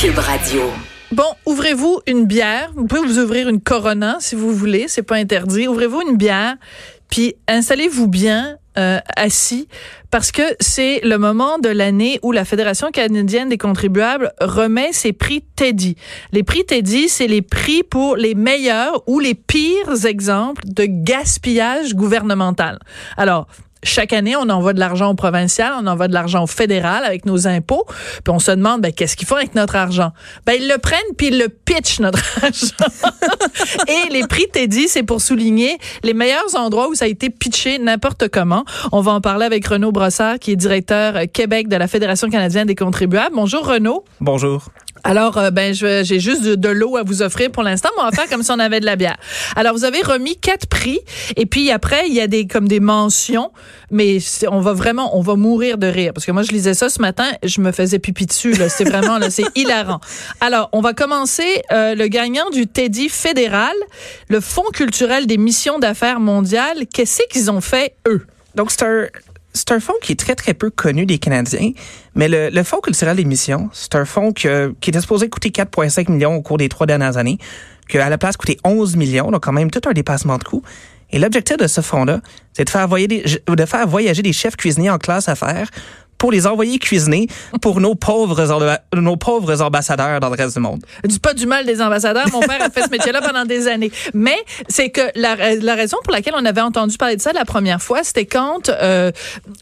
Cube Radio. Bon, ouvrez-vous une bière. Vous pouvez vous ouvrir une Corona si vous voulez, c'est pas interdit. Ouvrez-vous une bière, puis installez-vous bien euh, assis parce que c'est le moment de l'année où la Fédération canadienne des contribuables remet ses prix Teddy. Les prix Teddy, c'est les prix pour les meilleurs ou les pires exemples de gaspillage gouvernemental. Alors, chaque année, on envoie de l'argent au provincial, on envoie de l'argent au fédéral avec nos impôts, puis on se demande ben, qu'est-ce qu'ils font avec notre argent? Ben ils le prennent puis ils le pitchent notre argent. Et les prix Teddy, c'est pour souligner les meilleurs endroits où ça a été pitché n'importe comment. On va en parler avec Renaud Brossard qui est directeur euh, Québec de la Fédération canadienne des contribuables. Bonjour Renaud. Bonjour. Alors, euh, ben, j'ai juste de, l'eau à vous offrir pour l'instant, mais on va faire comme si on avait de la bière. Alors, vous avez remis quatre prix, et puis après, il y a des comme des mentions, mais on va vraiment, on va mourir de rire parce que moi, je lisais ça ce matin, je me faisais pipi dessus. C'est vraiment là, c'est hilarant. Alors, on va commencer euh, le gagnant du Teddy fédéral, le Fonds culturel des missions d'affaires mondiales. Qu'est-ce qu'ils ont fait eux? Donc, c'est un, c'est un fonds qui est très, très peu connu des Canadiens, mais le, le Fonds culturel des missions, c'est un fonds que, qui était supposé coûter 4,5 millions au cours des trois dernières années, qui à la place coûté 11 millions, donc quand même tout un dépassement de coûts. Et l'objectif de ce fonds-là, c'est de de faire voyager des chefs cuisiniers en classe affaires pour les envoyer cuisiner pour nos pauvres, nos pauvres ambassadeurs dans le reste du monde. Dis pas du mal des ambassadeurs. Mon père a fait ce métier-là pendant des années. Mais c'est que la, la raison pour laquelle on avait entendu parler de ça la première fois, c'était quand euh,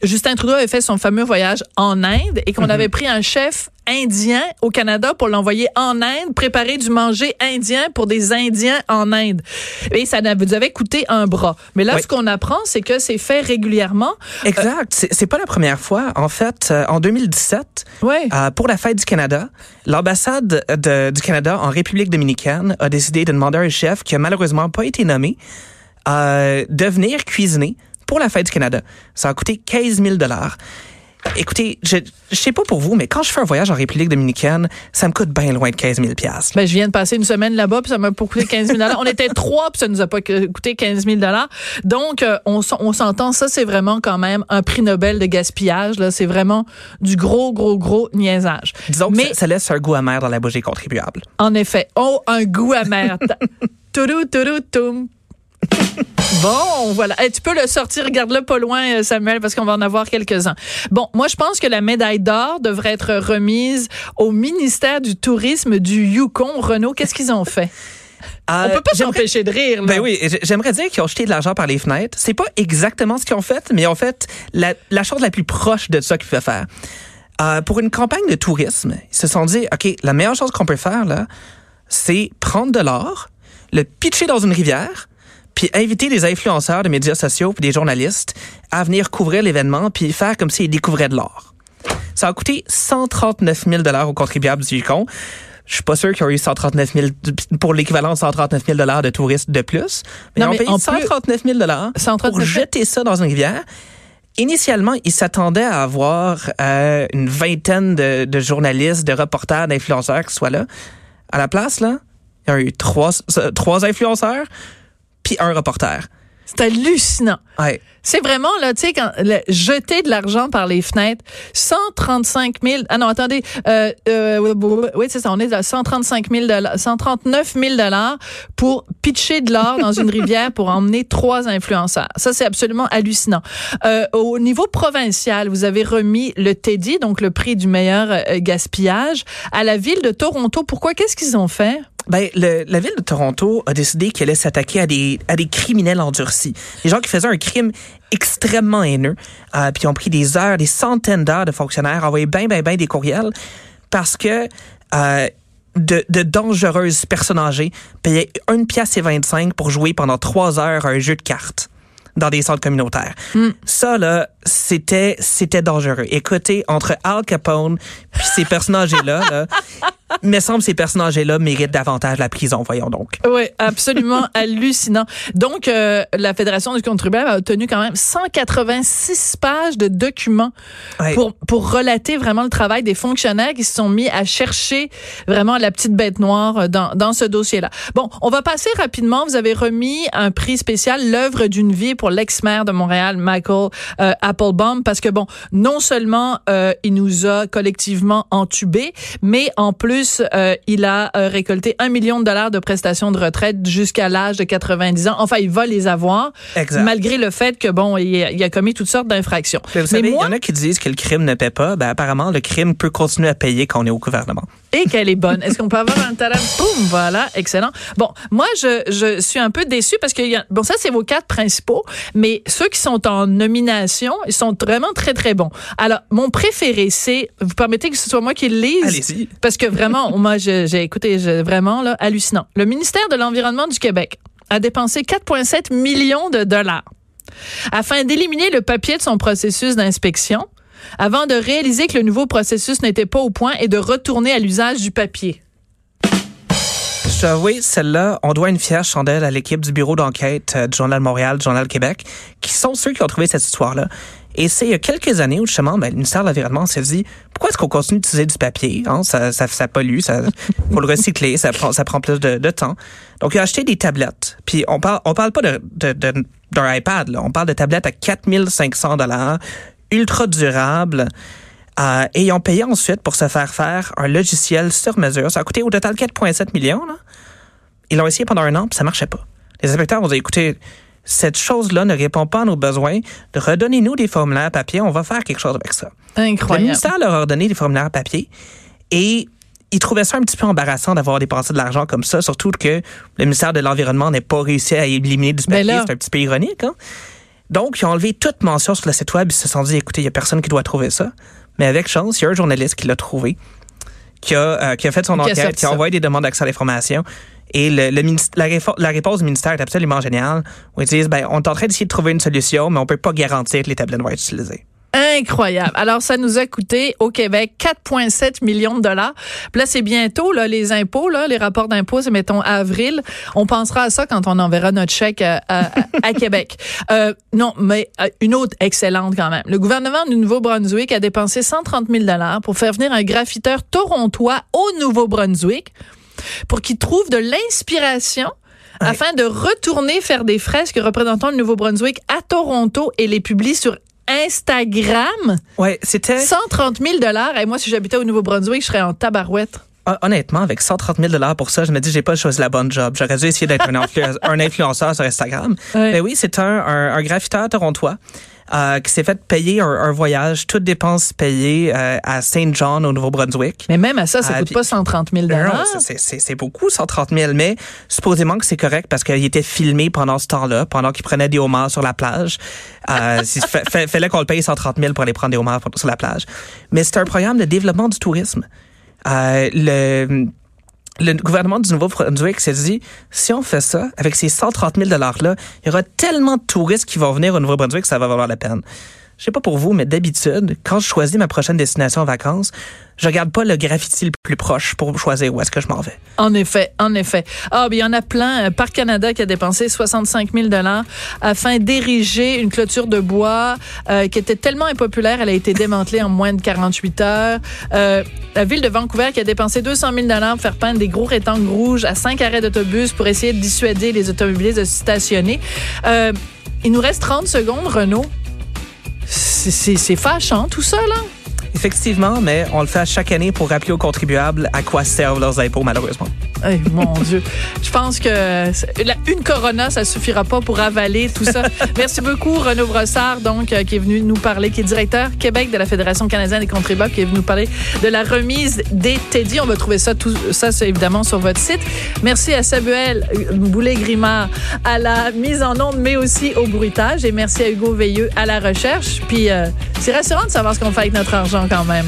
Justin Trudeau avait fait son fameux voyage en Inde et qu'on avait pris un chef indien au Canada pour l'envoyer en Inde, préparer du manger indien pour des Indiens en Inde. Et ça nous avait coûté un bras. Mais là, Oui. ce qu'on apprend, c'est que c'est fait régulièrement. Exact. C'est- C'est pas la première fois. En fait, euh, en 2017, Ouais. Euh, pour la fête du Canada, l'ambassade de- du Canada en République dominicaine a décidé de demander à un chef qui a malheureusement pas été nommé euh, de venir cuisiner pour la fête du Canada. Ça a coûté 15 000 dollars. Écoutez, je, je sais pas pour vous, mais quand je fais un voyage en République dominicaine, ça me coûte bien loin de 15 000 piastres. Ben, je viens de passer une semaine là-bas, puis ça m'a pas coûté 15 000 On était trois, puis ça nous a pas que- coûté 15 000 Donc, euh, on, s'entend, ça, c'est vraiment quand même un prix Nobel de gaspillage. Là, C'est vraiment du gros, gros, gros niaisage. Disons que Mais- ça, ça laisse un goût amer dans la bouche des contribuables. En effet. Oh, un goût amer. Tourou, tourou, toum. Bon, voilà. Eh, tu peux le sortir, regarde-le pas loin, euh, Samuel, parce qu'on va en avoir quelques-uns. Bon, moi, je pense que la médaille d'or devrait être remise au ministère du Tourisme du Yukon. Renaud, qu'est-ce qu'ils ont fait? On peut pas Euh, s'empêcher de rire. Là. Ben oui, j'aimerais dire qu'ils ont jeté de l'argent par les fenêtres. C'est pas exactement ce qu'ils ont fait, mais en fait la, la chose la plus proche de ça qu'ils peuvent faire. Euh, pour une campagne de tourisme, ils se sont dit, OK, la meilleure chose qu'on peut faire, là, c'est prendre de l'or, le pitcher dans une rivière, puis inviter des influenceurs de médias sociaux puis des journalistes à venir couvrir l'événement puis faire comme s'ils découvraient de l'or. Ça a coûté 139 000 aux contribuables du Yukon. Je suis pas sûr qu'ils ont eu 139 000 pour l'équivalent de 139 000 de touristes de plus. Mais Non, ils ont mais payé en plus- 139 000 pour 139 000. jeter ça dans une rivière. Initialement, ils s'attendaient à avoir euh, une vingtaine de, de journalistes, de reporters, d'influenceurs qui soient là. À la place, là, il y a eu trois, euh, trois influenceurs puis un reporter. C'est hallucinant. Ouais. C'est vraiment, là, tu sais, quand le- jeter de l'argent par les fenêtres, 135 000, ah non, attendez, euh, euh, oui, c'est ça, on est à 135 000 139 000 dollars pour pitcher de l'or dans une rivière pour emmener trois influenceurs. Ça, c'est absolument hallucinant. Euh, au niveau provincial, vous avez remis le Teddy, donc le prix du meilleur euh, gaspillage, à la ville de Toronto. Pourquoi? Qu'est-ce qu'ils ont fait? Ben, le- la ville de Toronto a décidé qu'elle allait s'attaquer à des, à des criminels endurcis. Des gens qui faisaient un crime extrêmement haineux, euh, puis ont pris des heures, des centaines d'heures de fonctionnaires, envoyé ben, ben, ben des courriels, parce que euh, de, de dangereuses personnes âgées payaient une pièce et 25 pour jouer pendant trois heures à un jeu de cartes dans des centres communautaires. Ça, là, c'était, c'était dangereux. Écoutez, entre Al Capone puis ces personnes âgées-là, là, me semble ces personnages-là méritent davantage la prison, voyons donc. Oui, absolument hallucinant. Donc, euh, la Fédération du contribuable a obtenu quand même 186 pages de documents Ouais. pour, pour relater vraiment le travail des fonctionnaires qui se sont mis à chercher vraiment la petite bête noire dans, dans ce dossier-là. Bon, on va passer rapidement. Vous avez remis un prix spécial, l'œuvre d'une vie pour l'ex-maire de Montréal, Michael euh, Applebaum, parce que bon, non seulement euh, il nous a collectivement entubés, mais en plus, euh, il a euh, récolté un million de dollars de prestations de retraite jusqu'à l'âge de 90 ans. Enfin, il va les avoir, Exact. malgré le fait que bon, il, a- il a commis toutes sortes d'infractions. Mais vous savez, il y en a qui disent que le crime ne paie pas. Ben, apparemment, le crime peut continuer à payer quand on est au gouvernement. Et qu'elle est bonne. Est-ce qu'on peut avoir un talent? Boum, voilà, excellent. Bon, moi, je, je suis un peu déçue parce que, bon, ça, c'est vos quatre principaux, mais ceux qui sont en nomination, ils sont vraiment très, très bons. Alors, mon préféré, c'est, vous permettez que ce soit moi qui le lise? Allez-y. Parce que vraiment, moi, j'ai écouté, vraiment, hallucinant. Le ministère de l'Environnement du Québec a dépensé 4,7 millions de dollars afin d'éliminer le papier de son processus d'inspection avant de réaliser que le nouveau processus n'était pas au point et de retourner à l'usage du papier. Je dois avouer, celle-là, on doit une fière chandelle à l'équipe du bureau d'enquête euh, du Journal Montréal, du Journal Québec, qui sont ceux qui ont trouvé cette histoire-là. Et c'est il y a quelques années où justement, ben, le ministère de l'Environnement s'est dit pourquoi est-ce qu'on continue d'utiliser du papier hein? ça, ça, pollue, ça faut le recycler, ça prend, ça prend plus de, temps. Donc, il a acheté des tablettes. Puis on parle, on parle pas de, de, d'un iPad, là. on parle de tablettes à 4500 dollars, ultra durables. Euh, et ils ont payé ensuite pour se faire faire un logiciel sur mesure. Ça a coûté au total 4,7 millions. Là. Ils l'ont essayé pendant un an, puis ça marchait pas. Les inspecteurs ont dit, écoutez, cette chose-là ne répond pas à nos besoins. Redonnez-nous des formulaires papier, on va faire quelque chose avec ça. Le Incroyable. ministère leur a redonné des formulaires papier et ils trouvaient ça un petit peu embarrassant d'avoir dépensé de l'argent comme ça, surtout que le ministère de l'Environnement n'ait pas réussi à éliminer du Ben papier. C'est un petit peu ironique. Hein? Donc, ils ont enlevé toute mention sur le site web. Ils se sont dit, écoutez, il n'y a personne qui doit trouver ça. Mais avec chance, il y a un journaliste qui l'a trouvé, qui a, euh, qui a fait son Qui enquête, qui a ça. envoyé des demandes d'accès à l'information. Et le, la, réponse du ministère est absolument géniale. Où ils disent, ben, on est en train d'essayer de trouver une solution, mais on peut pas garantir que les tablettes vont être utilisées. Incroyable. Alors, ça nous a coûté au Québec 4,7 millions de dollars. Puis là, c'est bientôt, là, les impôts, là, les rapports d'impôts, c'est, mettons, avril. On pensera à ça quand on enverra notre chèque à, à- à Québec. Euh, non, mais euh, une autre excellente quand même. Le gouvernement du Nouveau-Brunswick a dépensé 130 000 dollars pour faire venir un graffiteur torontois au Nouveau-Brunswick pour qu'il trouve de l'inspiration afin de retourner faire des fresques représentant le Nouveau-Brunswick à Toronto et les publier sur Instagram. Ouais, c'était. 130 000 dollars. Et moi, si j'habitais au Nouveau-Brunswick, je serais en tabarouette. Hon- Honnêtement, avec 130 000 pour ça, je me dis, j'ai pas choisi la bonne job. J'aurais dû essayer d'être un, influ- un influenceur sur Instagram. Mais oui, c'est un, un, un graffiteur torontois euh, qui s'est fait payer un, un voyage, toutes dépenses payées euh, à Saint John au Nouveau-Brunswick. Mais même à ça, ça Ah, coûte puis- pas 130 000 Non, dollars. c'est- beaucoup, 130 000, mais supposément que c'est correct parce qu'il était filmé pendant ce temps-là, pendant qu'il prenait des homards sur la plage. Euh, il fa- fa- fallait qu'on le paye 130 000 pour aller prendre des homards sur la plage. Mais c'est un programme de développement du tourisme. Euh, le, le gouvernement du Nouveau-Brunswick s'est dit, si on fait ça, avec ces 130 000 $-là, il y aura tellement de touristes qui vont venir au Nouveau-Brunswick que ça va valoir la peine. Je sais pas pour vous, mais d'habitude, quand je choisis ma prochaine destination en vacances, je regarde pas le graffiti le plus proche pour choisir où est-ce que je m'en vais. En effet, en effet. Ah, ben, il y en a plein. Euh, Parc Canada qui a dépensé 65 000 dollars afin d'ériger une clôture de bois euh, qui était tellement impopulaire, elle a été démantelée en moins de 48 heures. Euh, la ville de Vancouver qui a dépensé 200 000 dollars pour faire peindre des gros rectangles rouges à cinq arrêts d'autobus pour essayer de dissuader les automobilistes de stationner. Il nous reste 30 secondes, Renaud. C'est fâchant tout ça, là. Effectivement, mais on le fait chaque année pour rappeler aux contribuables à quoi servent leurs impôts, malheureusement. Mon Dieu. Je pense que la- une Corona, ça suffira pas pour avaler tout ça. Merci beaucoup, Renaud Brossard, donc, euh, qui est venu nous parler, qui est directeur Québec de la Fédération canadienne des contribuables, qui est venu nous parler de la remise des Teddy. On va trouver ça, tout ça, c'est évidemment, sur votre site. Merci à Samuel Boulet-Grimard à la mise en onde, mais aussi au bruitage. Et merci à Hugo Veilleux à la recherche. Puis, euh, c'est rassurant de savoir ce qu'on fait avec notre argent quand même.